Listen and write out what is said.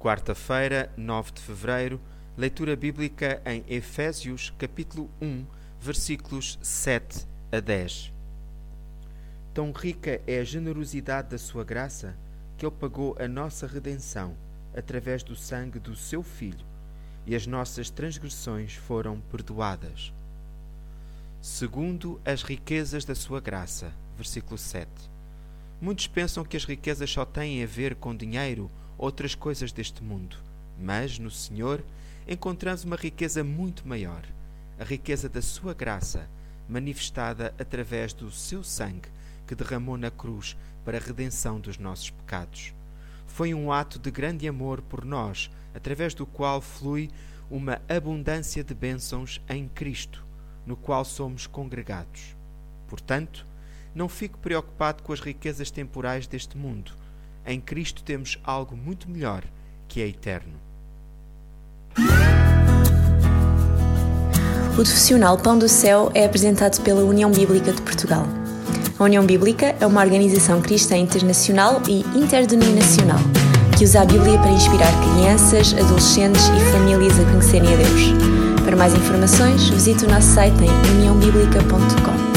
Quarta-feira, 9 de fevereiro, leitura bíblica em Efésios, capítulo 1, versículos 7 a 10. Tão rica é a generosidade da sua graça que ele pagou a nossa redenção através do sangue do seu Filho, e as nossas transgressões foram perdoadas. Segundo as riquezas da sua graça. Versículo 7. Muitos pensam que as riquezas só têm a ver com dinheiro outras coisas deste mundo, mas no Senhor encontramos uma riqueza muito maior, a riqueza da Sua graça, manifestada através do seu sangue que derramou na cruz para a redenção dos nossos pecados. Foi um ato de grande amor por nós, através do qual flui uma abundância de bênçãos em Cristo, no qual somos congregados. Portanto, não fique preocupado com as riquezas temporais deste mundo em Cristo temos algo muito melhor, que é eterno. O profissional Pão do Céu é apresentado pela União Bíblica de Portugal. A União Bíblica é uma organização cristã internacional e interdenominacional que usa a Bíblia para inspirar crianças, adolescentes e famílias a conhecerem a Deus. Para mais informações, visite o nosso site em uniãobíblica.com.